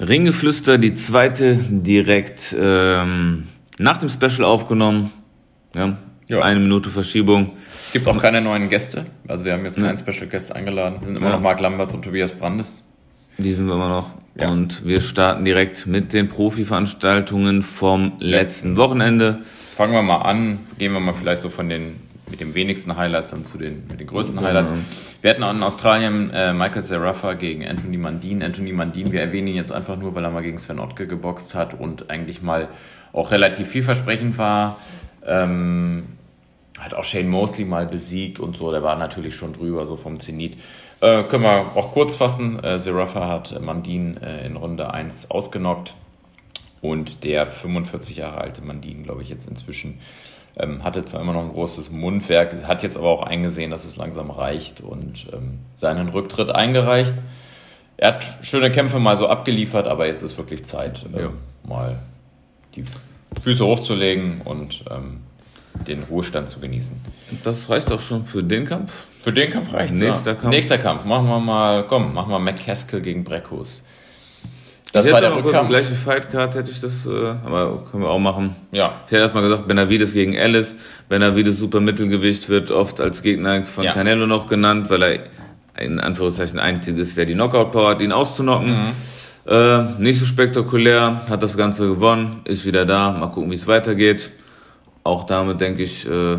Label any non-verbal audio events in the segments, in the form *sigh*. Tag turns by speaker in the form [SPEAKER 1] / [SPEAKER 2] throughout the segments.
[SPEAKER 1] Ringgeflüster, die zweite direkt ähm, nach dem Special aufgenommen. Ja, ja. Eine Minute Verschiebung.
[SPEAKER 2] Es gibt auch keine neuen Gäste. Also wir haben jetzt keinen Special Guest eingeladen. Es sind immer ja. noch Marc Lamberts und Tobias Brandes.
[SPEAKER 1] Die sind wir immer noch. Ja. Und wir starten direkt mit den Profi-Veranstaltungen vom letzten Wochenende.
[SPEAKER 2] Fangen wir mal an. Gehen wir mal vielleicht so von den mit den wenigsten Highlights dann zu den mit den größten Highlights. Wir hatten in Australien äh, Michael Zerafa gegen Anthony Mandin. Anthony Mandin, wir erwähnen ihn jetzt einfach nur, weil er mal gegen Sven Ottke geboxt hat und eigentlich mal auch relativ vielversprechend war. Ähm, hat auch Shane Mosley mal besiegt und so, der war natürlich schon drüber, so vom Zenit. Äh, können wir auch kurz fassen. Äh, Zerafa hat Mandin äh, in Runde 1 ausgenockt und der 45 Jahre alte Mandin, glaube ich, jetzt inzwischen ähm, hatte zwar immer noch ein großes Mundwerk, hat jetzt aber auch eingesehen, dass es langsam reicht und ähm, seinen Rücktritt eingereicht. Er hat schöne Kämpfe mal so abgeliefert, aber jetzt ist wirklich Zeit, ähm, ja. mal die Füße hochzulegen und ähm, den Ruhestand zu genießen.
[SPEAKER 1] Das reicht auch schon für den Kampf.
[SPEAKER 2] Für den Kampf reicht
[SPEAKER 1] Nächster ja. Kampf.
[SPEAKER 2] Nächster Kampf. Machen wir mal, komm, machen wir McCaskill gegen Breckhus.
[SPEAKER 1] Das ich war der Rückkampf. Die gleiche Fightcard hätte ich das, äh, aber können wir auch machen. Ja. Ich hätte erstmal gesagt, Benavides gegen Alice. Benavides super Mittelgewicht wird oft als Gegner von ja. Canelo noch genannt, weil er in Anführungszeichen einzig ist, der die Knockout-Power hat, ihn auszunocken. Mhm. Äh, nicht so spektakulär, hat das Ganze gewonnen, ist wieder da. Mal gucken, wie es weitergeht. Auch damit denke ich. Äh,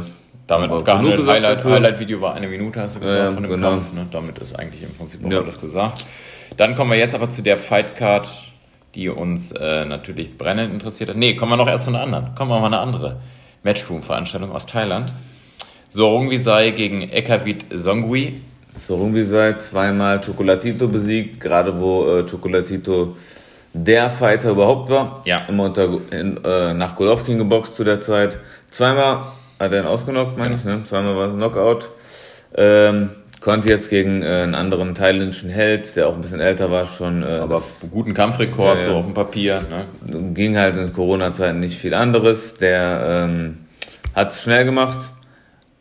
[SPEAKER 2] damit abgehandelt. Highlight, Highlight-Video war eine Minute, hast du gesagt, ja, von dem genau. Kampf. Ne? Damit ist eigentlich im Prinzip auch ja. alles gesagt. Dann kommen wir jetzt aber zu der Fightcard, die uns äh, natürlich brennend interessiert hat. Nee, kommen wir noch erst zu einer anderen. Kommen wir mal eine andere Matchroom-Veranstaltung aus Thailand. Sorungwi sei gegen Ekavit Songwi.
[SPEAKER 1] Sorungwi sei zweimal Chocolatito besiegt, gerade wo äh, Chocolatito der Fighter überhaupt war. Ja. Immer unter, in, äh, nach Golovkin geboxt zu der Zeit. Zweimal hat er ihn ausgenockt, meine ja. ich, ne? Zweimal war es Knockout. Ähm, konnte jetzt gegen äh, einen anderen thailändischen Held, der auch ein bisschen älter war, schon. Äh,
[SPEAKER 2] Aber guten Kampfrekord, ja, so auf dem Papier.
[SPEAKER 1] Ne? Ging halt in Corona-Zeiten nicht viel anderes. Der ähm, hat es schnell gemacht.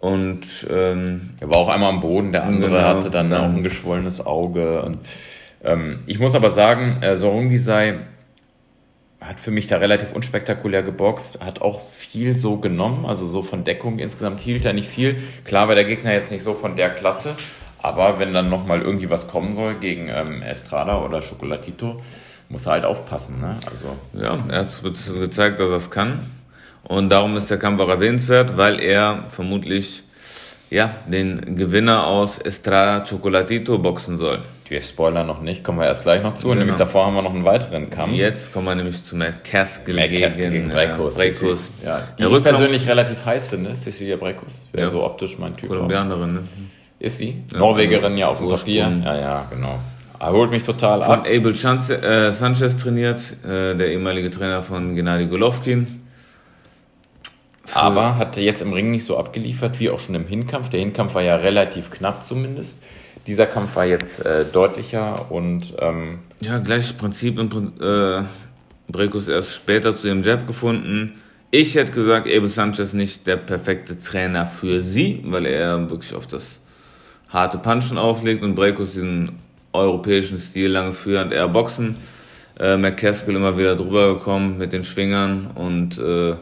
[SPEAKER 1] Und ähm,
[SPEAKER 2] er war auch einmal am Boden, der andere genau, hatte dann genau. auch ein geschwollenes Auge. Und, ähm, ich muss aber sagen, äh, Sorungi sei hat für mich da relativ unspektakulär geboxt, hat auch viel so genommen, also so von Deckung insgesamt hielt er nicht viel. Klar war der Gegner jetzt nicht so von der Klasse, aber wenn dann nochmal irgendwie was kommen soll gegen ähm, Estrada oder Chocolatito, muss er halt aufpassen. Ne? Also,
[SPEAKER 1] ja, er hat gezeigt, dass er es kann. Und darum ist der Kampf auch erwähnenswert, weil er vermutlich ja, den Gewinner aus Estrada Chocolatito boxen soll.
[SPEAKER 2] Wir spoilern noch nicht, kommen wir erst gleich noch zu. Genau. Nämlich davor haben wir noch einen weiteren Kampf.
[SPEAKER 1] Jetzt kommen wir nämlich zu McCaskill gegen,
[SPEAKER 2] gegen Breckus. Äh, Breckus. Ja, die ich persönlich relativ heiß finde, Cecilia Breckus. Wäre ja. so optisch mein Typ.
[SPEAKER 1] Kolumbianerin, ne?
[SPEAKER 2] Ist sie? Ja, Norwegerin ja auf dem Papier. Ja, ja, genau. Er holt mich total
[SPEAKER 1] von ab. Von Abel äh, Sanchez trainiert, äh, der ehemalige Trainer von Gennady Golovkin.
[SPEAKER 2] Aber hatte jetzt im Ring nicht so abgeliefert wie auch schon im Hinkampf. Der Hinkampf war ja relativ knapp zumindest. Dieser Kampf war jetzt äh, deutlicher und. Ähm,
[SPEAKER 1] ja, gleiches Prinzip. Äh, Breckus erst später zu ihrem Jab gefunden. Ich hätte gesagt, Abel Sanchez nicht der perfekte Trainer für sie, weil er wirklich auf das harte Punchen auflegt und Breckus diesen europäischen Stil lange führend eher Boxen. Äh, McCaskill immer wieder drüber gekommen mit den Schwingern und äh,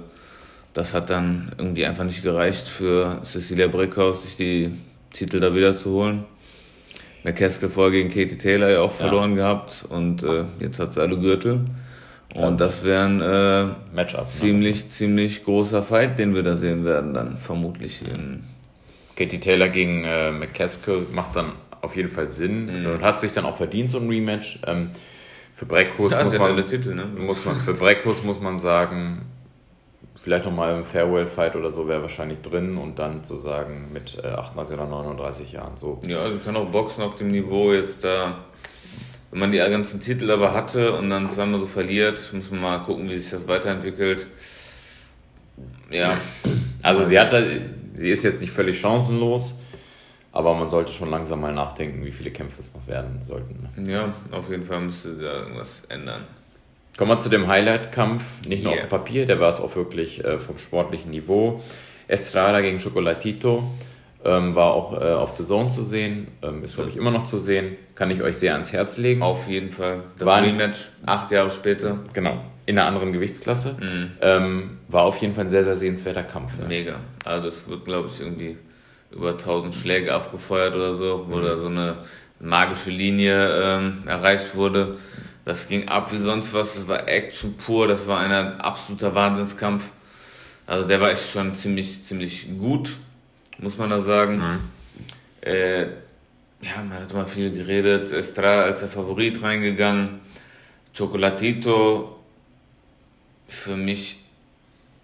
[SPEAKER 1] das hat dann irgendwie einfach nicht gereicht für Cecilia Brickhaus, sich die Titel da wieder zu holen. McCaskill vorher gegen Katie Taylor ja auch verloren ja. gehabt und äh, jetzt hat sie alle Gürtel. Und das wäre ein äh, ne? ziemlich, ne? ziemlich großer Fight, den wir da sehen werden, dann vermutlich. In
[SPEAKER 2] Katie Taylor gegen äh, McCaskill macht dann auf jeden Fall Sinn mhm. und hat sich dann auch verdient, so ein Rematch. Ähm, für Breckhus muss, man, Titel, ne? muss man, für Breckhus muss man sagen, vielleicht nochmal im Farewell-Fight oder so wäre wahrscheinlich drin und dann sozusagen mit äh, 38 oder 39 Jahren so.
[SPEAKER 1] Ja, also kann auch Boxen auf dem Niveau jetzt da, wenn man die ganzen Titel aber hatte und dann zweimal so verliert, muss man mal gucken, wie sich das weiterentwickelt.
[SPEAKER 2] Ja. Also sie hat sie ist jetzt nicht völlig chancenlos, aber man sollte schon langsam mal nachdenken, wie viele Kämpfe es noch werden sollten.
[SPEAKER 1] Ne? Ja, auf jeden Fall müsste da irgendwas ändern.
[SPEAKER 2] Kommen wir zu dem Highlight-Kampf, nicht nur yeah. auf dem Papier, der war es auch wirklich äh, vom sportlichen Niveau. Estrada gegen Chocolatito. Ähm, war auch äh, auf The Zone zu sehen, ähm, ist glaube ich immer noch zu sehen. Kann ich euch sehr ans Herz legen.
[SPEAKER 1] Auf jeden Fall.
[SPEAKER 2] Das war
[SPEAKER 1] Rematch acht Jahre später.
[SPEAKER 2] Genau, in einer anderen Gewichtsklasse. Mhm. Ähm, war auf jeden Fall ein sehr, sehr sehenswerter Kampf.
[SPEAKER 1] Ja. Mega. Also es wird glaube ich irgendwie über 1000 Schläge abgefeuert oder so, wo mhm. da so eine magische Linie ähm, erreicht wurde. Das ging ab wie sonst was, das war Action pur, das war ein absoluter Wahnsinnskampf. Also der war echt schon ziemlich, ziemlich gut, muss man da sagen. Mhm. Äh, ja, man hat immer viel geredet. Estrada als der Favorit reingegangen. Chocolatito für mich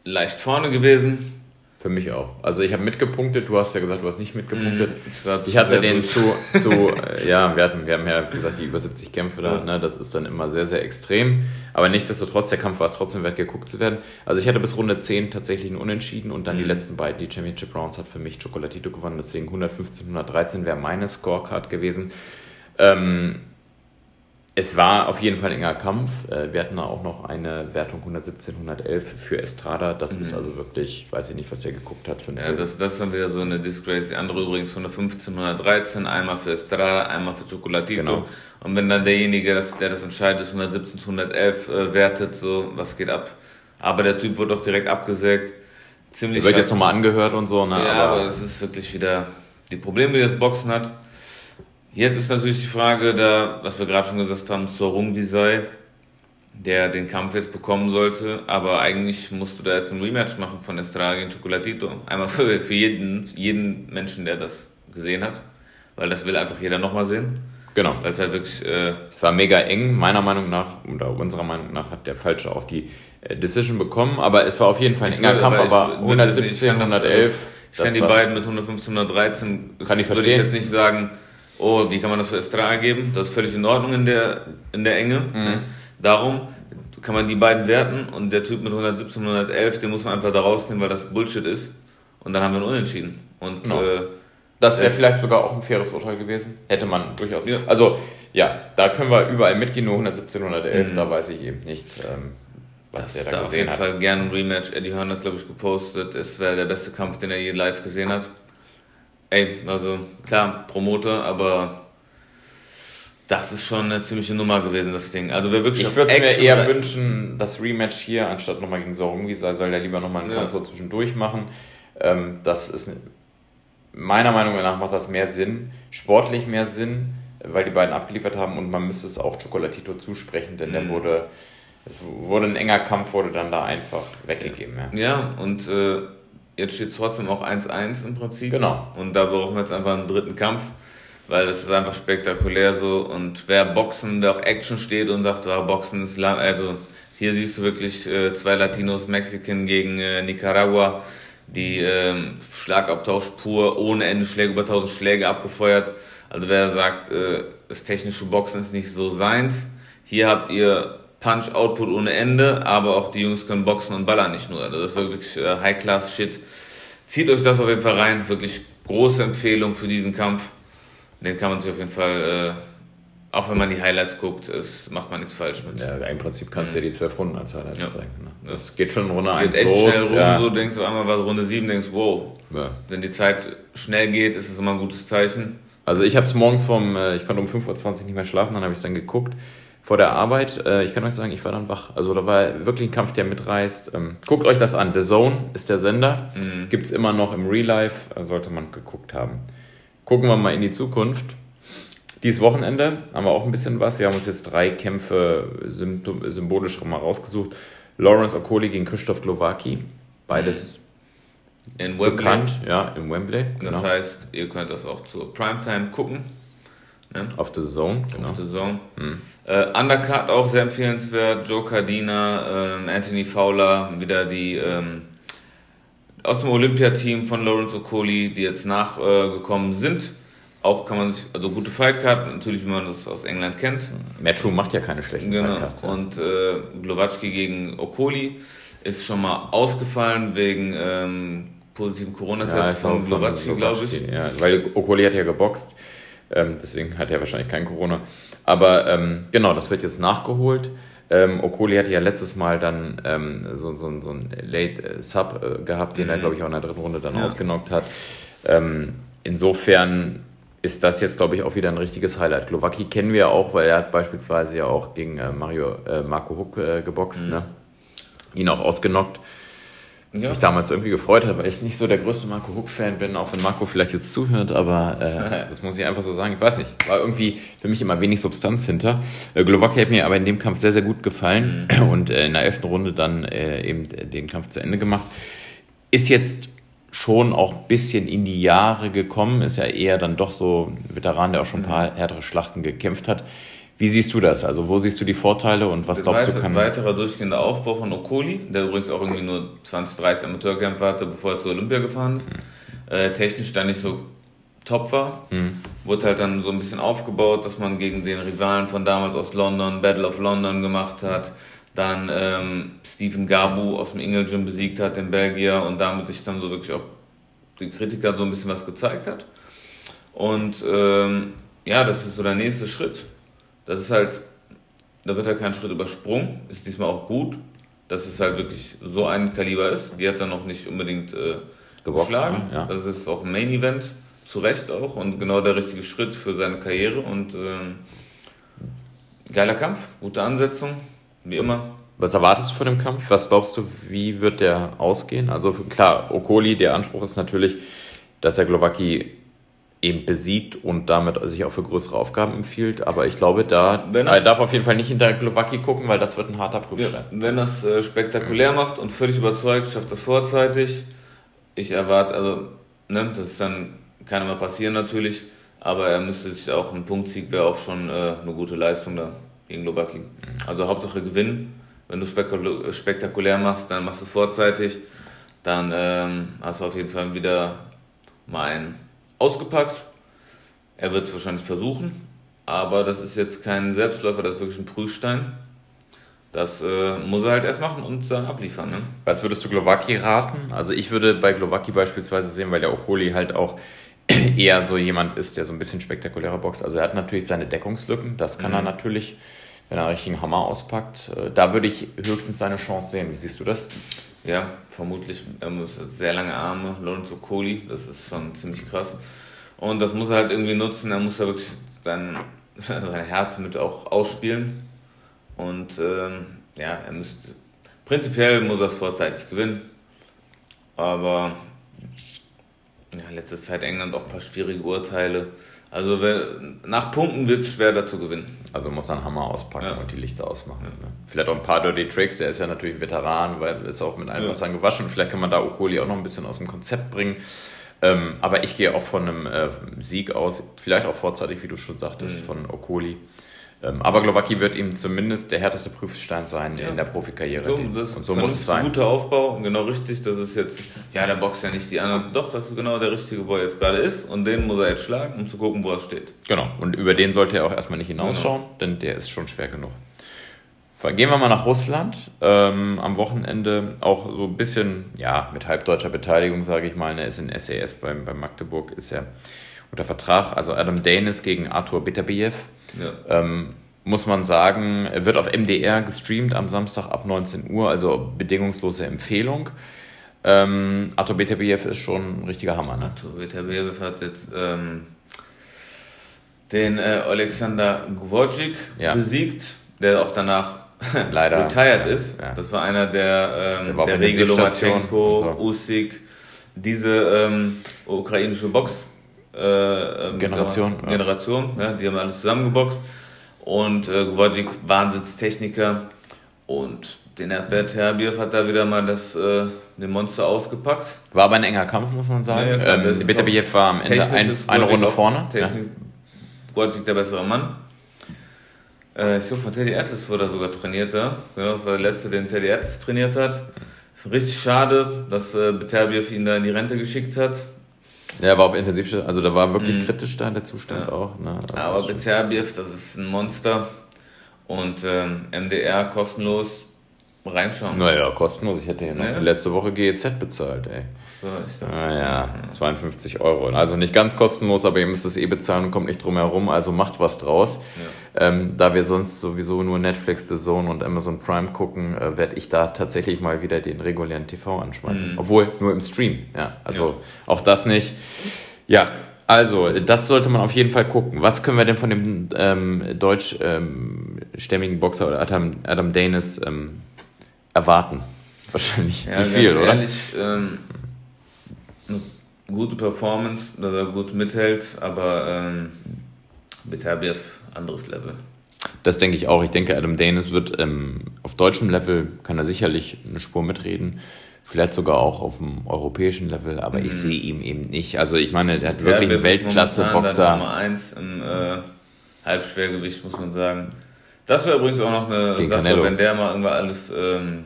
[SPEAKER 1] leicht vorne gewesen.
[SPEAKER 2] Für mich auch. Also ich habe mitgepunktet, du hast ja gesagt, du hast nicht mitgepunktet. Mm, ich hatte den zu, zu *laughs* äh, ja, wir hatten, wir haben ja gesagt die über 70 Kämpfe da, ne, das ist dann immer sehr, sehr extrem. Aber nichtsdestotrotz, der Kampf war es trotzdem wert, geguckt zu werden. Also ich hatte bis Runde 10 tatsächlich einen Unentschieden und dann mm. die mhm. letzten beiden, die Championship Rounds hat für mich Chocolatito gewonnen, deswegen 115, 113 wäre meine Scorecard gewesen. Ähm, es war auf jeden Fall ein enger Kampf. Äh, wir hatten auch noch eine Wertung 117, 111 für Estrada. Das mhm. ist also wirklich, weiß ich nicht, was der geguckt hat.
[SPEAKER 1] Für ja, das, das ist dann wieder so eine Disgrace. Die andere übrigens 115, 113. Einmal für Estrada, einmal für Chocolatito. Genau. Und wenn dann derjenige, der das entscheidet, 117, 111 äh, wertet, so, was geht ab? Aber der Typ wird auch direkt abgesägt.
[SPEAKER 2] Ziemlich. Der wird jetzt nochmal angehört und so,
[SPEAKER 1] ne? Ja, aber es ist wirklich wieder die Probleme, die das Boxen hat Jetzt ist natürlich die Frage, da, was wir gerade schon gesagt haben, Sorung Visay, der den Kampf jetzt bekommen sollte, aber eigentlich musst du da jetzt ein Rematch machen von Estrada gegen Chocolatito. Einmal für, für jeden, jeden Menschen, der das gesehen hat, weil das will einfach jeder nochmal sehen.
[SPEAKER 2] Genau. Weil es halt wirklich. Äh, es war mega eng, meiner Meinung nach, oder unserer Meinung nach hat der Falsche auch die äh, Decision bekommen, aber es war auf jeden Fall ein enger Kampf, aber 117, 111.
[SPEAKER 1] Ich kann die beiden mit 115, 113.
[SPEAKER 2] Kann ich verstehen.
[SPEAKER 1] Würde ich jetzt nicht sagen, oh, wie kann man das für Estrada geben? Das ist völlig in Ordnung in der, in der Enge. Mhm. Ne? Darum kann man die beiden werten und der Typ mit 117, 111, den muss man einfach da rausnehmen, weil das Bullshit ist. Und dann haben wir einen Unentschieden. Und
[SPEAKER 2] genau. äh, das wäre vielleicht sogar auch ein faires Urteil gewesen. Hätte man durchaus. Ja. Also, ja, da können wir überall mitgehen, nur 117, 111, mhm. da weiß ich eben nicht, ähm,
[SPEAKER 1] was das der da, hat. Auf jeden Fall gerne ein Rematch. Eddie Hearn hat, glaube ich, gepostet, es wäre der beste Kampf, den er je live gesehen hat. Ey, also klar, Promoter, aber das ist schon eine ziemliche Nummer gewesen, das Ding. Also wer wirklich
[SPEAKER 2] Ich würde mir eher wünschen, das Rematch hier, anstatt nochmal gegen Sorungi, soll der lieber nochmal einen ja. Kampf zwischendurch machen. Ähm, das ist meiner Meinung nach macht das mehr Sinn, sportlich mehr Sinn, weil die beiden abgeliefert haben und man müsste es auch Chocolatito zusprechen, denn mhm. der wurde, es wurde ein enger Kampf, wurde dann da einfach weggegeben.
[SPEAKER 1] Ja, ja und äh, Jetzt steht es trotzdem auch 1-1 im Prinzip.
[SPEAKER 2] Genau.
[SPEAKER 1] Und da brauchen wir jetzt einfach einen dritten Kampf, weil das ist einfach spektakulär so. Und wer Boxen, der auf Action steht und sagt, oh, Boxen ist lang, also hier siehst du wirklich äh, zwei Latinos, Mexikan gegen äh, Nicaragua, die äh, Schlagabtausch pur, ohne Ende Schläge, über 1000 Schläge abgefeuert. Also wer sagt, äh, das technische Boxen ist nicht so seins, hier habt ihr Punch-Output ohne Ende, aber auch die Jungs können boxen und ballern nicht nur. Also das ist wirklich äh, High-Class-Shit. Zieht euch das auf jeden Fall rein. Wirklich große Empfehlung für diesen Kampf. Den kann man sich auf jeden Fall, äh, auch wenn man die Highlights guckt, es macht man nichts falsch mit.
[SPEAKER 2] Ja, im Prinzip kannst du mhm. ja die zwölf Runden als Highlights ja. zeigen. Ne? Das geht schon in Runde
[SPEAKER 1] 1 echt los. Schnell rum, ja. so denkst du einmal war Runde 7, denkst wow. Ja. Wenn die Zeit schnell geht, ist es immer ein gutes Zeichen.
[SPEAKER 2] Also ich habe es morgens vom, äh, ich konnte um 5.20 Uhr nicht mehr schlafen, dann habe ich es dann geguckt vor der Arbeit. Äh, ich kann euch sagen, ich war dann wach. Also da war wirklich ein Kampf, der mitreißt. Ähm, guckt euch das an. The Zone ist der Sender. Mhm. Gibt es immer noch im Real Life. Äh, sollte man geguckt haben. Gucken wir mal in die Zukunft. Dieses Wochenende haben wir auch ein bisschen was. Wir haben uns jetzt drei Kämpfe symbolisch mal rausgesucht. Lawrence Okoli gegen Christoph Glowacki. Beides
[SPEAKER 1] in Wembley. bekannt.
[SPEAKER 2] Ja, in Wembley.
[SPEAKER 1] Genau. Das heißt, ihr könnt das auch zur Primetime gucken.
[SPEAKER 2] Ne? Auf The Zone.
[SPEAKER 1] Genau. Auf The Zone. Mhm. Äh, Undercard auch sehr empfehlenswert. Joe Cardina, ähm, Anthony Fowler, wieder die ähm, aus dem Olympiateam von Lawrence Okoli, die jetzt nachgekommen äh, sind. Auch kann man sich, also gute Fightcard, natürlich, wie man das aus England kennt.
[SPEAKER 2] Matchroom macht ja keine schlechten
[SPEAKER 1] genau. Fightcards. Ja. Und äh, Glowacki gegen Okoli ist schon mal ausgefallen wegen ähm, positiven Corona-Test ja, von Glowacki, glaube ich.
[SPEAKER 2] Ja, weil Okoli hat ja geboxt. Ähm, deswegen hat er wahrscheinlich kein Corona. Aber ähm, genau, das wird jetzt nachgeholt. Ähm, Okoli hatte ja letztes Mal dann ähm, so, so, so ein Late äh, Sub äh, gehabt, den mhm. er, glaube ich, auch in der dritten Runde dann ja. ausgenockt hat. Ähm, insofern ist das jetzt, glaube ich, auch wieder ein richtiges Highlight. Glowacki kennen wir ja auch, weil er hat beispielsweise ja auch gegen äh, Mario, äh, Marco Huck äh, geboxt, mhm. ne? ihn auch ausgenockt. Was ja. mich damals irgendwie gefreut hat, weil ich nicht so der größte Marco Huck-Fan bin, auch wenn Marco vielleicht jetzt zuhört, aber äh, *laughs* das muss ich einfach so sagen. Ich weiß nicht, war irgendwie für mich immer wenig Substanz hinter. Äh, Glowacki hat mir aber in dem Kampf sehr, sehr gut gefallen mhm. und äh, in der elften Runde dann äh, eben den Kampf zu Ende gemacht. Ist jetzt schon auch ein bisschen in die Jahre gekommen, ist ja eher dann doch so ein Veteran, der auch schon ein paar mhm. härtere Schlachten gekämpft hat. Wie siehst du das? Also wo siehst du die Vorteile und was glaubst
[SPEAKER 1] weiter,
[SPEAKER 2] du kann...
[SPEAKER 1] Weiterer durchgehender Aufbau von Okoli, der übrigens auch irgendwie nur 20, 30 Amateurkämpfe hatte, bevor er zur Olympia gefahren ist. Mhm. Äh, technisch da nicht so top war. Mhm. Wurde halt dann so ein bisschen aufgebaut, dass man gegen den Rivalen von damals aus London, Battle of London gemacht hat. Dann ähm, Stephen Gabu aus dem Ingel Gym besiegt hat, den Belgier, und damit sich dann so wirklich auch den Kritikern so ein bisschen was gezeigt hat. Und ähm, ja, das ist so der nächste Schritt das ist halt, da wird halt kein Schritt übersprungen, ist diesmal auch gut, dass es halt wirklich so ein Kaliber ist. Die hat dann noch nicht unbedingt äh, geschlagen. Ja. Das ist auch ein Main Event, zu Recht auch und genau der richtige Schritt für seine Karriere und ähm, geiler Kampf, gute Ansetzung, wie immer.
[SPEAKER 2] Was erwartest du von dem Kampf? Was glaubst du, wie wird der ausgehen? Also klar, Okoli, der Anspruch ist natürlich, dass er Glowacki eben besiegt und damit sich auch für größere Aufgaben empfiehlt. Aber ich glaube, da er darf auf jeden Fall nicht hinter Glowacki gucken, weil das wird ein harter Prüfstein.
[SPEAKER 1] Ja, wenn das äh, spektakulär mhm. macht und völlig überzeugt, schafft das vorzeitig. Ich erwarte, also, ne, das ist dann, kann immer passieren natürlich, aber er müsste sich auch, ein Punktsieg wäre auch schon äh, eine gute Leistung da gegen Glowacki. Mhm. Also Hauptsache gewinnen. Wenn du spektakulär machst, dann machst du es vorzeitig. Dann ähm, hast du auf jeden Fall wieder mal einen ausgepackt. Er wird es wahrscheinlich versuchen, aber das ist jetzt kein Selbstläufer, das ist wirklich ein Prüfstein. Das äh, muss er halt erst machen und dann abliefern. Ne?
[SPEAKER 2] Was würdest du Glowacki raten? Also ich würde bei Glowacki beispielsweise sehen, weil der Okoli halt auch *clears throat* eher so jemand ist, der so ein bisschen spektakulärer boxt. Also er hat natürlich seine Deckungslücken, das kann mhm. er natürlich, wenn er einen richtigen Hammer auspackt. Äh, da würde ich höchstens seine Chance sehen. Wie siehst du das?
[SPEAKER 1] Ja, vermutlich. Er muss sehr lange Arme, Lorenzo Kohli, das ist schon ziemlich krass. Und das muss er halt irgendwie nutzen. Er muss da wirklich seine, *laughs* seine Härte mit auch ausspielen. Und ähm, ja, er müsste. Prinzipiell muss er es vorzeitig gewinnen. Aber ja, letzte Zeit England auch ein paar schwierige Urteile. Also nach Punkten wird es schwer, da zu gewinnen.
[SPEAKER 2] Also muss er einen Hammer auspacken ja. und die Lichter ausmachen. Ja. Ne? Vielleicht auch ein paar Dirty Tricks, der ist ja natürlich Veteran, weil ist auch mit einem ja. Wassern gewaschen. Vielleicht kann man da Okoli auch noch ein bisschen aus dem Konzept bringen. Ähm, aber ich gehe auch von einem äh, Sieg aus, vielleicht auch vorzeitig, wie du schon sagtest, mhm. von Okoli. Ähm, aber Glowacki wird ihm zumindest der härteste Prüfstein sein ja. in der Profikarriere.
[SPEAKER 1] So, das und so muss es sein. Ein guter Aufbau, genau richtig. Das ist jetzt, ja, der boxt ja nicht die anderen. Doch, das ist genau der richtige, wo er jetzt gerade ist. Und den muss er jetzt schlagen, um zu gucken, wo er steht.
[SPEAKER 2] Genau. Und über den sollte er auch erstmal nicht hinausschauen, genau. denn der ist schon schwer genug. Gehen wir mal nach Russland. Ähm, am Wochenende auch so ein bisschen, ja, mit halbdeutscher Beteiligung, sage ich mal. Er ist in SAS beim, beim Magdeburg, ist er unter Vertrag. Also Adam Danis gegen Arthur Beterbiev. Ja. Ähm, muss man sagen, er wird auf MDR gestreamt am Samstag ab 19 Uhr, also bedingungslose Empfehlung. Ähm, Artur Beterbiev ist schon ein richtiger Hammer. Ne?
[SPEAKER 1] Artur Beterbiev hat jetzt ähm, den äh, Alexander Gvorcik ja. besiegt, der auch danach *laughs* leider retired ist. Ja. Das war einer der, ähm, der, der Regel Lomachenko, so. Usyk, diese ähm, ukrainische Box
[SPEAKER 2] äh, ähm, Generation.
[SPEAKER 1] Ja. Generation, ja, die haben alle zusammengeboxt. Und äh, Gwodzic, Wahnsinnstechniker. Und den Herbert Herbiev hat da wieder mal das, äh, den Monster ausgepackt.
[SPEAKER 2] War aber ein enger Kampf, muss man sagen. Ja, ja, ähm, Beterbiev war am Ende ein, eine Runde vorne.
[SPEAKER 1] Technik, ja. Der bessere Mann. Äh, ich glaube, von Teddy Atlas wurde er sogar trainiert da. Genau, das war der letzte, den Teddy Atlas trainiert hat. Richtig schade, dass äh, Beterbiev ihn da in die Rente geschickt hat.
[SPEAKER 2] Ja, war auf Intensivstation, also da war wirklich mhm. kritisch da der Zustand ja. auch. Ne?
[SPEAKER 1] Also Aber Beterbiev, das ist ein Monster. Und ähm, MDR kostenlos reinschauen.
[SPEAKER 2] Naja, kostenlos. Ich hätte hier noch ja. letzte Woche GEZ bezahlt, ey. So, ich dachte, naja, ah, 52 Euro. Also nicht ganz kostenlos, aber ihr müsst es eh bezahlen und kommt nicht drum herum, also macht was draus. Ja. Ähm, da wir sonst sowieso nur Netflix, The Zone und Amazon Prime gucken, äh, werde ich da tatsächlich mal wieder den regulären TV anschmeißen. Mhm. Obwohl nur im Stream, ja. Also ja. auch das nicht. Ja, Also, das sollte man auf jeden Fall gucken. Was können wir denn von dem ähm, deutschstämmigen ähm, Boxer oder Adam, Adam Danis ähm, erwarten? Wahrscheinlich ja, nicht viel,
[SPEAKER 1] oder? Ehrlich, ähm, eine gute Performance, dass er gut mithält, aber ähm, Beterbiev anderes Level.
[SPEAKER 2] Das denke ich auch. Ich denke, Adam Danis wird ähm, auf deutschem Level, kann er sicherlich eine Spur mitreden. Vielleicht sogar auch auf dem europäischen Level, aber mhm. ich sehe ihn eben nicht. Also ich meine, der hat ja, wirklich einen Weltklasse-Boxer.
[SPEAKER 1] Nummer 1 im äh, Halbschwergewicht, muss man sagen. Das wäre übrigens auch noch eine Gegen Sache, Canelo. wenn der mal irgendwann alles ähm,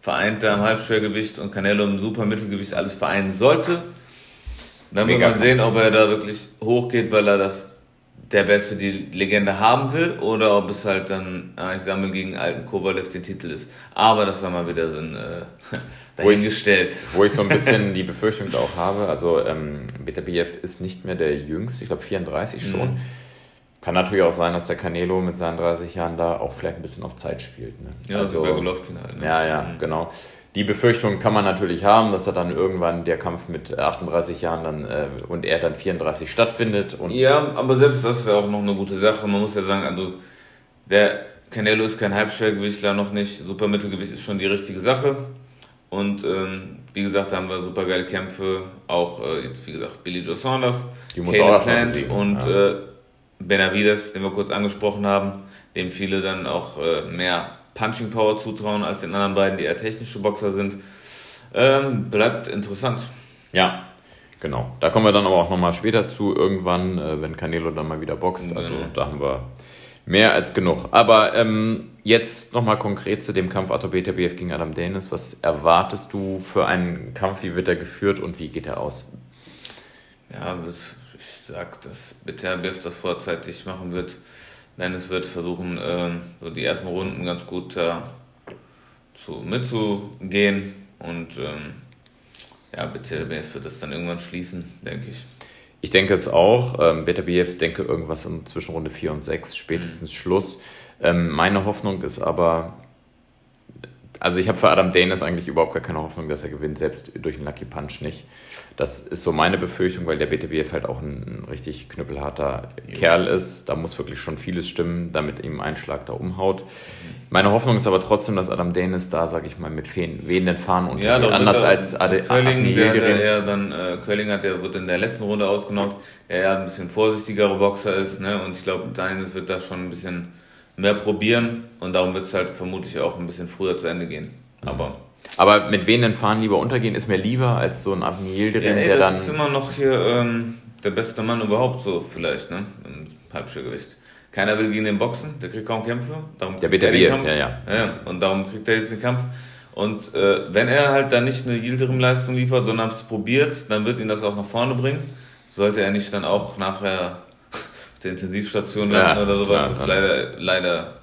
[SPEAKER 1] vereint da im Halbschwergewicht und Canelo im Supermittelgewicht alles vereinen sollte. Dann wird man sehen, ob er da wirklich hochgeht, weil er das der Beste die Legende haben will oder ob es halt dann, ah, ich sammle gegen alten Kovalev den Titel ist. Aber das haben wir wieder so ein, äh, dahingestellt. *laughs*
[SPEAKER 2] Wo ich, wo ich so ein bisschen *laughs* die Befürchtung auch habe, also ähm, Beterbiev ist nicht mehr der Jüngste, ich glaube 34 schon. Mhm. Kann natürlich auch sein, dass der Canelo mit seinen 30 Jahren da auch vielleicht ein bisschen auf Zeit spielt. Ne? Ja, also bei Golovkin halt. Ne? Ja, ja, mhm. genau. Die Befürchtung kann man natürlich haben, dass er dann irgendwann der Kampf mit 38 Jahren dann äh, und er dann 34 stattfindet. Und
[SPEAKER 1] ja, aber selbst das wäre auch noch eine gute Sache. Man muss ja sagen, also der Canelo ist kein Halbschwergewichtler, noch nicht. Supermittelgewicht ist schon die richtige Sache. Und ähm, wie gesagt, da haben wir super geile Kämpfe. Auch äh, jetzt, wie gesagt, Billy Joe Saunders, die muss auch Plant und ja. äh, Benavides, den wir kurz angesprochen haben, dem viele dann auch äh, mehr Punching Power zutrauen als den anderen beiden, die eher technische Boxer sind. Ähm, bleibt interessant.
[SPEAKER 2] Ja, genau. Da kommen wir dann aber auch nochmal später zu, irgendwann, äh, wenn Canelo dann mal wieder boxt. Also ja. da haben wir mehr als genug. Aber ähm, jetzt nochmal konkret zu dem Kampf Arthur Beterbiev gegen Adam Danis. Was erwartest du für einen Kampf? Wie wird er geführt und wie geht er aus?
[SPEAKER 1] Ja, ich sag, dass Beterbiev das vorzeitig machen wird. Dennis wird versuchen, ähm, so die ersten Runden ganz gut äh, zu, mitzugehen und ähm, ja, Beterbiev wird das dann irgendwann schließen, denke ich.
[SPEAKER 2] Ich denke es auch. Ähm, Beterbiev denke irgendwas in Zwischenrunde 4 und 6, spätestens mhm. Schluss. Ähm, meine Hoffnung ist aber, also ich habe für Adam Danis eigentlich überhaupt gar keine Hoffnung, dass er gewinnt, selbst durch einen Lucky Punch nicht. Das ist so meine Befürchtung, weil der BTBF halt auch ein, richtig knüppelharter ja. Kerl ist. Da muss wirklich schon vieles stimmen, damit ihm ein Schlag da umhaut. Meine Hoffnung ist aber trotzdem, dass Adam Danis da, sage ich mal, mit wehenden Fahnen und ja, anders als Ade
[SPEAKER 1] Curling, der, der, der dann äh, Curling hat, der wird in der letzten Runde ausgenockt, der ja ein bisschen vorsichtigere Boxer ist, ne? Und ich glaube, Danis wird da schon ein bisschen mehr probieren und darum wird es halt vermutlich auch ein bisschen früher zu Ende gehen. Aber.
[SPEAKER 2] Aber mit wehenden Fahnen lieber untergehen ist mir lieber als so ein Abni Yildirim, ja, der
[SPEAKER 1] das dann. Das ist immer noch hier ähm, der beste Mann überhaupt, so vielleicht, ne? Im Halbschwergewicht. Keiner will gegen den boxen, der kriegt kaum Kämpfe. Darum der wird der Kampf. Ja, ja. ja. Und darum kriegt er jetzt den Kampf. Und äh, wenn er halt dann nicht eine Yildirim-Leistung liefert, sondern es probiert, dann wird ihn das auch nach vorne bringen. Sollte er nicht dann auch nachher der Intensivstation landen ja, oder sowas. Klar, das ist leider, leider,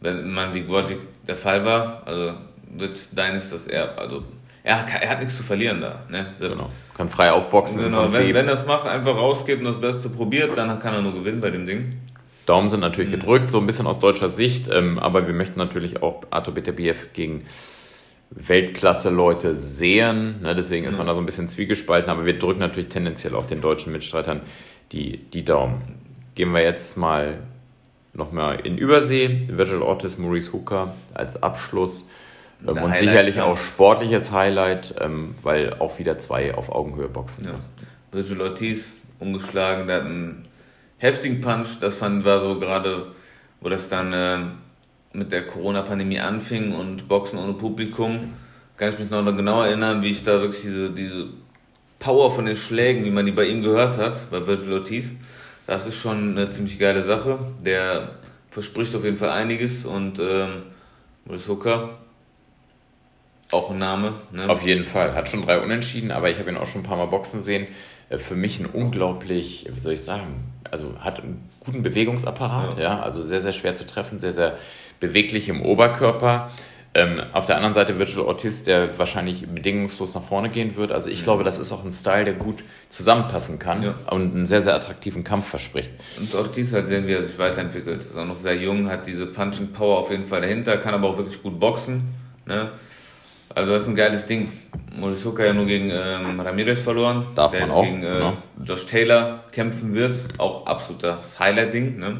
[SPEAKER 1] wenn man wie Gordon der Fall war, also wird Deines, dass er, also er, er hat nichts zu verlieren da. Ne?
[SPEAKER 2] Genau. Kann frei aufboxen.
[SPEAKER 1] Genau, wenn, wenn er das macht, einfach rausgeht und das Beste probiert, dann kann er nur gewinnen bei dem Ding.
[SPEAKER 2] Daumen sind natürlich mhm. gedrückt, so ein bisschen aus deutscher Sicht, ähm, aber wir möchten natürlich auch Arthur Beterbiev gegen Weltklasse-Leute sehen. Ne? Deswegen ist mhm. man da so ein bisschen zwiegespalten, aber wir drücken natürlich tendenziell auch den deutschen Mitstreitern die, die Daumen. Gehen wir jetzt mal nochmal in Übersee. Virgil Ortiz, Maurice Hooker als Abschluss. Ähm, und sicherlich auch sportliches Highlight, ähm, weil auch wieder zwei auf Augenhöhe boxen. Ja.
[SPEAKER 1] Virgil Ortiz umgeschlagen, der hat einen heftigen Punch. Das fand, war so gerade, wo das dann äh, mit der Corona-Pandemie anfing und Boxen ohne Publikum. Kann ich mich noch genau erinnern, wie ich da wirklich diese, diese Power von den Schlägen, wie man die bei ihm gehört hat, bei Virgil Ortiz das ist schon eine ziemlich geile Sache. Der verspricht auf jeden Fall einiges und ähm, Maurice Hooker, auch ein Name.
[SPEAKER 2] Ne? Auf jeden Fall. Hat schon drei Unentschieden, aber ich habe ihn auch schon ein paar Mal boxen sehen. Äh, für mich ein unglaublich, wie soll ich sagen, also hat einen guten Bewegungsapparat, ja, ja also sehr, sehr schwer zu treffen, sehr, sehr beweglich im Oberkörper. Ähm, auf der anderen Seite Virgil Ortiz, der wahrscheinlich bedingungslos nach vorne gehen wird. Also ich ja. glaube, das ist auch ein Style, der gut zusammenpassen kann ja. und einen sehr, sehr attraktiven Kampf verspricht.
[SPEAKER 1] Und Ortiz halt sehen, wie er sich weiterentwickelt. Ist auch noch sehr jung, hat diese Punching Power auf jeden Fall dahinter, kann aber auch wirklich gut boxen. Ne? Also das ist ein geiles Ding. Maurice Hooker ja nur gegen ähm, Ramirez verloren. Darf der man jetzt auch, gegen äh, genau. Josh Taylor kämpfen wird. Auch absolutes Highlight-Ding. Ne?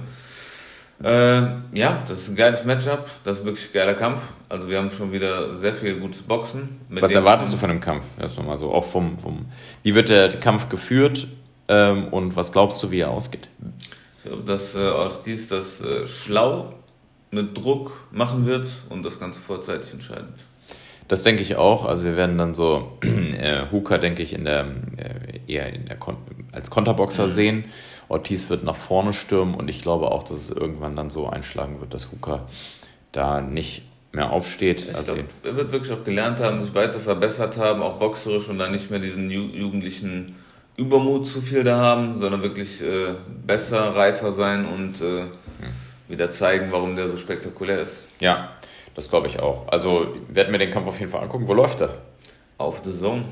[SPEAKER 1] Äh, ja, das ist ein geiles Matchup. Das ist wirklich ein geiler Kampf. Also wir haben schon wieder sehr viel gutes Boxen.
[SPEAKER 2] Was erwartest du von dem Kampf? Erst mal so, auch vom, vom, wie wird der Kampf geführt ähm, und was glaubst du, wie er ausgeht?
[SPEAKER 1] Ich glaube, dass äh, Ortiz das äh, schlau mit Druck machen wird und das Ganze vorzeitig entscheidend.
[SPEAKER 2] Das denke ich auch. Also wir werden dann so *clears throat* äh, Hooker, denke ich, in der, äh, eher in der Kon als Konterboxer mhm. sehen. Ortiz wird nach vorne stürmen und ich glaube auch, dass es irgendwann dann so einschlagen wird, dass Hooker da nicht mehr aufsteht.
[SPEAKER 1] Ich also glaub, er wird wirklich auch gelernt haben, sich weiter verbessert haben, auch boxerisch und dann nicht mehr diesen ju jugendlichen Übermut zu viel da haben, sondern wirklich äh, besser, reifer sein und äh, wieder zeigen, warum der so spektakulär ist.
[SPEAKER 2] Ja, das glaube ich auch. Also werden wir den Kampf auf jeden Fall angucken. Wo läuft er?
[SPEAKER 1] Auf The Zone.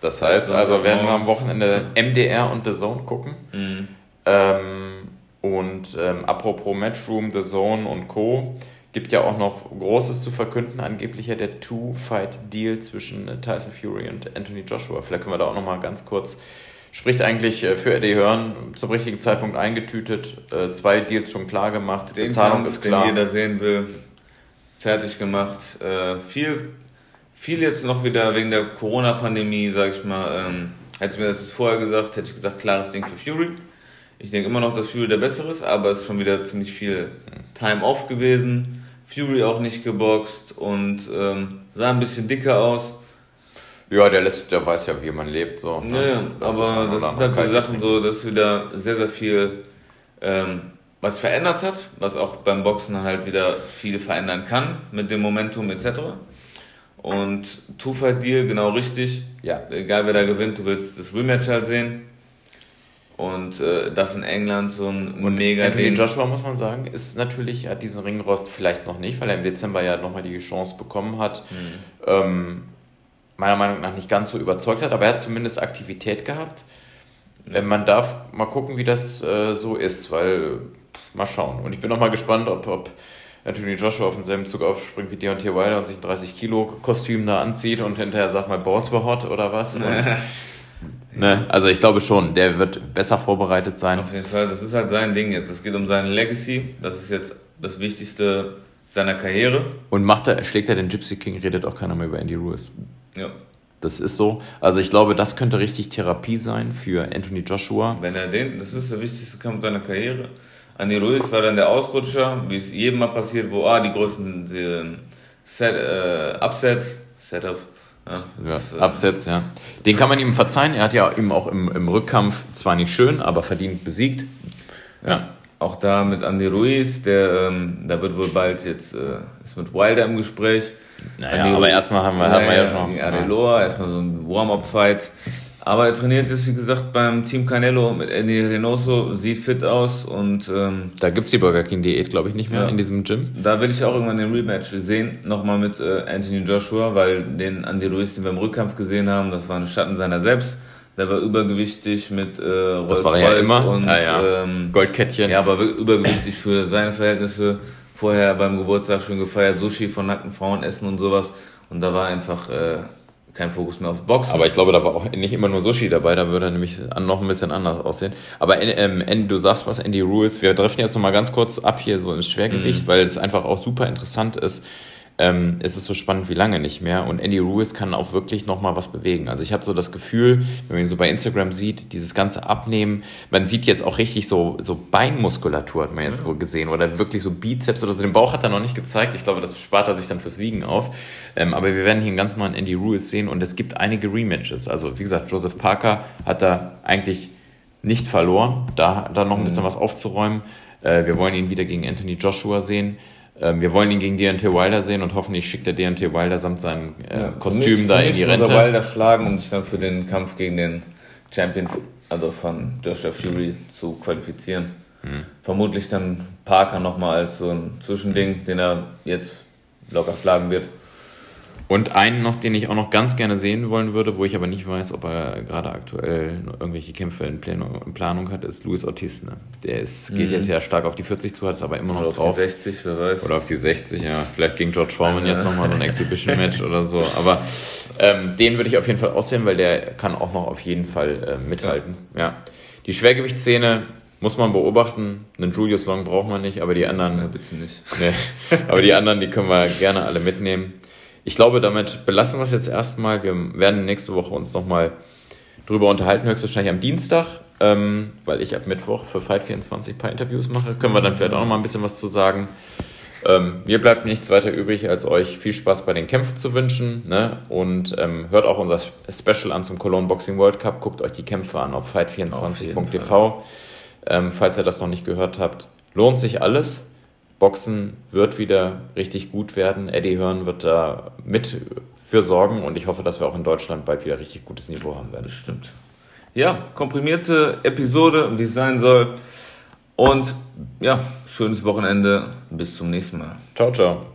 [SPEAKER 2] Das heißt, also werden wir am Wochenende MDR und The Zone gucken. Mhm. Ähm, und ähm, apropos Matchroom, The Zone und Co. Gibt ja auch noch Großes zu verkünden, angeblich ja der Two-Fight-Deal zwischen äh, Tyson Fury und Anthony Joshua. Vielleicht können wir da auch noch mal ganz kurz Spricht eigentlich äh, für Eddie Hearn zum richtigen Zeitpunkt eingetütet, äh, zwei Deals schon klar gemacht,
[SPEAKER 1] den Bezahlung Kampf, ist klar. Den jeder sehen will, fertig gemacht. Viel, viel jetzt noch wieder wegen der Corona-Pandemie, sag ich mal. Ähm, hätte ich mir das jetzt vorher gesagt, hätte ich gesagt, klares Ding für Fury. Ich denke immer noch, dass Fury der bessere ist, aber es ist schon wieder ziemlich viel Time-Off gewesen. Fury auch nicht geboxt und ähm, sah ein bisschen dicker aus.
[SPEAKER 2] Ja, der, lässt, der weiß ja, wie man lebt. So,
[SPEAKER 1] ne? Ja, das aber das sind halt so Sachen, so, dass wieder sehr, sehr viel ähm, was verändert hat, was auch beim Boxen halt wieder viel verändern kann mit dem Momentum etc. Und Two-Fight-Deal, genau richtig. Ja. Egal wer da gewinnt, du willst das Rematch halt sehen. Und äh, das in England so ein
[SPEAKER 2] und mega Anthony Ding. Joshua, muss man sagen, ist natürlich, hat diesen Ringrost vielleicht noch nicht, weil er im Dezember ja nochmal die Chance bekommen hat. Mhm. Ähm, meiner Meinung nach nicht ganz so überzeugt hat, aber er hat zumindest Aktivität gehabt. Wenn man darf, mal gucken, wie das äh, so ist, weil mal schauen. Und ich bin auch mal gespannt, ob, ob Anthony Joshua auf denselben Zug aufspringt wie Deontay Wilder und sich ein 30 Kilo Kostüm da anzieht und hinterher sagt mal Balls were hot oder was. Und, *laughs* ne, also ich glaube schon, der wird besser vorbereitet sein.
[SPEAKER 1] Auf jeden Fall, das ist halt sein Ding jetzt. Es geht um seine Legacy. Das ist jetzt das Wichtigste seiner Karriere.
[SPEAKER 2] Und macht er, schlägt er den Gypsy King, redet auch keiner mehr über Andy Ruiz.
[SPEAKER 1] Ja.
[SPEAKER 2] Das ist so. Also ich glaube, das könnte richtig Therapie sein für Anthony Joshua.
[SPEAKER 1] Wenn er den, das ist der wichtigste Kampf seiner Karriere. Andy Ruiz war dann der Ausrutscher, wie es jedem mal passiert, wo ah, die größten Set, äh, Upsets, Setups,
[SPEAKER 2] ja, ja, Upsets, ja. Den kann man ihm verzeihen. Er hat ja ihm auch im, im Rückkampf zwar nicht schön, aber verdient besiegt.
[SPEAKER 1] Ja. Auch da mit Andy Ruiz, der, ähm, da wird wohl bald jetzt, äh, ist mit Wilder im Gespräch.
[SPEAKER 2] Naja, Andy aber erstmal haben wir, haben wir ja schon. Gegen
[SPEAKER 1] Areloa, erstmal so ein Warm-Up-Fight. Aber er trainiert jetzt, wie gesagt, beim Team Canelo mit Andy Reynoso, sieht fit aus und ähm,
[SPEAKER 2] Da gibt's die Burger King Diät, glaube ich, nicht mehr ja. in diesem Gym.
[SPEAKER 1] Da will ich auch irgendwann den Rematch sehen, nochmal mit äh, Anthony Joshua, weil den Andy Ruiz, den wir im Rückkampf gesehen haben, das war ein Schatten seiner selbst. Der war übergewichtig mit äh, Rolls
[SPEAKER 2] Das war er ja immer.
[SPEAKER 1] Und, ah, ja. Ähm,
[SPEAKER 2] Goldkettchen.
[SPEAKER 1] Ja, aber übergewichtig für seine Verhältnisse. Vorher beim Geburtstag schon gefeiert, Sushi von nackten Frauen essen und sowas. Und da war einfach äh, kein Fokus mehr aufs Boxen.
[SPEAKER 2] Aber ich glaube, da war auch nicht immer nur Sushi dabei, da würde er nämlich noch ein bisschen anders aussehen. Aber ähm, Andy, du sagst was, Andy Ruiz, wir driften jetzt nochmal ganz kurz ab hier so ins Schwergewicht, mhm. weil es einfach auch super interessant ist ähm, ist es so spannend wie lange nicht mehr. Und Andy Ruiz kann auch wirklich nochmal was bewegen. Also ich habe so das Gefühl, wenn man ihn so bei Instagram sieht, dieses ganze Abnehmen, man sieht jetzt auch richtig so, so Beinmuskulatur, hat man jetzt ja. wohl gesehen, oder wirklich so Bizeps oder so. Den Bauch hat er noch nicht gezeigt. Ich glaube, das spart er sich dann fürs Wiegen auf. Ähm, aber wir werden hier einen ganz neuen Andy Ruiz sehen und es gibt einige Rematches. Also wie gesagt, Joseph Parker hat da eigentlich nicht verloren, da, da noch ein bisschen mhm. was aufzuräumen. Äh, wir wollen ihn wieder gegen Anthony Joshua sehen. Ähm, wir wollen ihn gegen DNT Wilder sehen und hoffentlich schickt der DNT Wilder samt seinem äh, ja, Kostüm mich, da in die Rente.
[SPEAKER 1] Wilder schlagen, um sich dann für den Kampf gegen den Champion, also von Joshua Fury, mhm. zu qualifizieren. Mhm. Vermutlich dann Parker nochmal als so ein Zwischending, den er jetzt locker schlagen wird.
[SPEAKER 2] Und einen noch, den ich auch noch ganz gerne sehen wollen würde, wo ich aber nicht weiß, ob er gerade aktuell irgendwelche Kämpfe in Planung, in Planung hat, ist Luis Ortiz. Ne? Der ist, geht mhm. jetzt ja stark auf die 40 zu, hat es aber immer noch oder drauf. Auf die 60, wer weiß. Oder auf die 60, ja. Vielleicht gegen George Foreman ja. jetzt nochmal so ein Exhibition-Match oder so. Aber ähm, den würde ich auf jeden Fall aussehen, weil der kann auch noch auf jeden Fall äh, mithalten. Ja. ja. Die Schwergewichtsszene muss man beobachten. Einen Julius Long braucht man nicht, aber die anderen. Ja, bitte nicht. Nee, *laughs* aber die anderen, die können wir gerne alle mitnehmen ich glaube, damit belassen wir es jetzt erstmal. Wir werden nächste Woche uns nochmal drüber unterhalten, höchstwahrscheinlich am Dienstag, ähm, weil ich ab Mittwoch für Fight24 ein paar Interviews mache. Können wir dann vielleicht auch nochmal ein bisschen was zu sagen. Ähm, mir bleibt nichts weiter übrig, als euch viel Spaß bei den Kämpfen zu wünschen. Ne? Und ähm, hört auch unser Special an zum Cologne Boxing World Cup. Guckt euch die Kämpfe an auf fight24.tv. Ähm, falls ihr das noch nicht gehört habt, lohnt sich alles. Boxen wird wieder richtig gut werden. Eddie Hearn wird da mit für sorgen und ich hoffe, dass wir auch in Deutschland bald wieder richtig gutes Niveau haben werden.
[SPEAKER 1] Stimmt. Ja, komprimierte Episode, wie es sein soll. Und ja, schönes Wochenende. Bis zum nächsten Mal.
[SPEAKER 2] Ciao, ciao.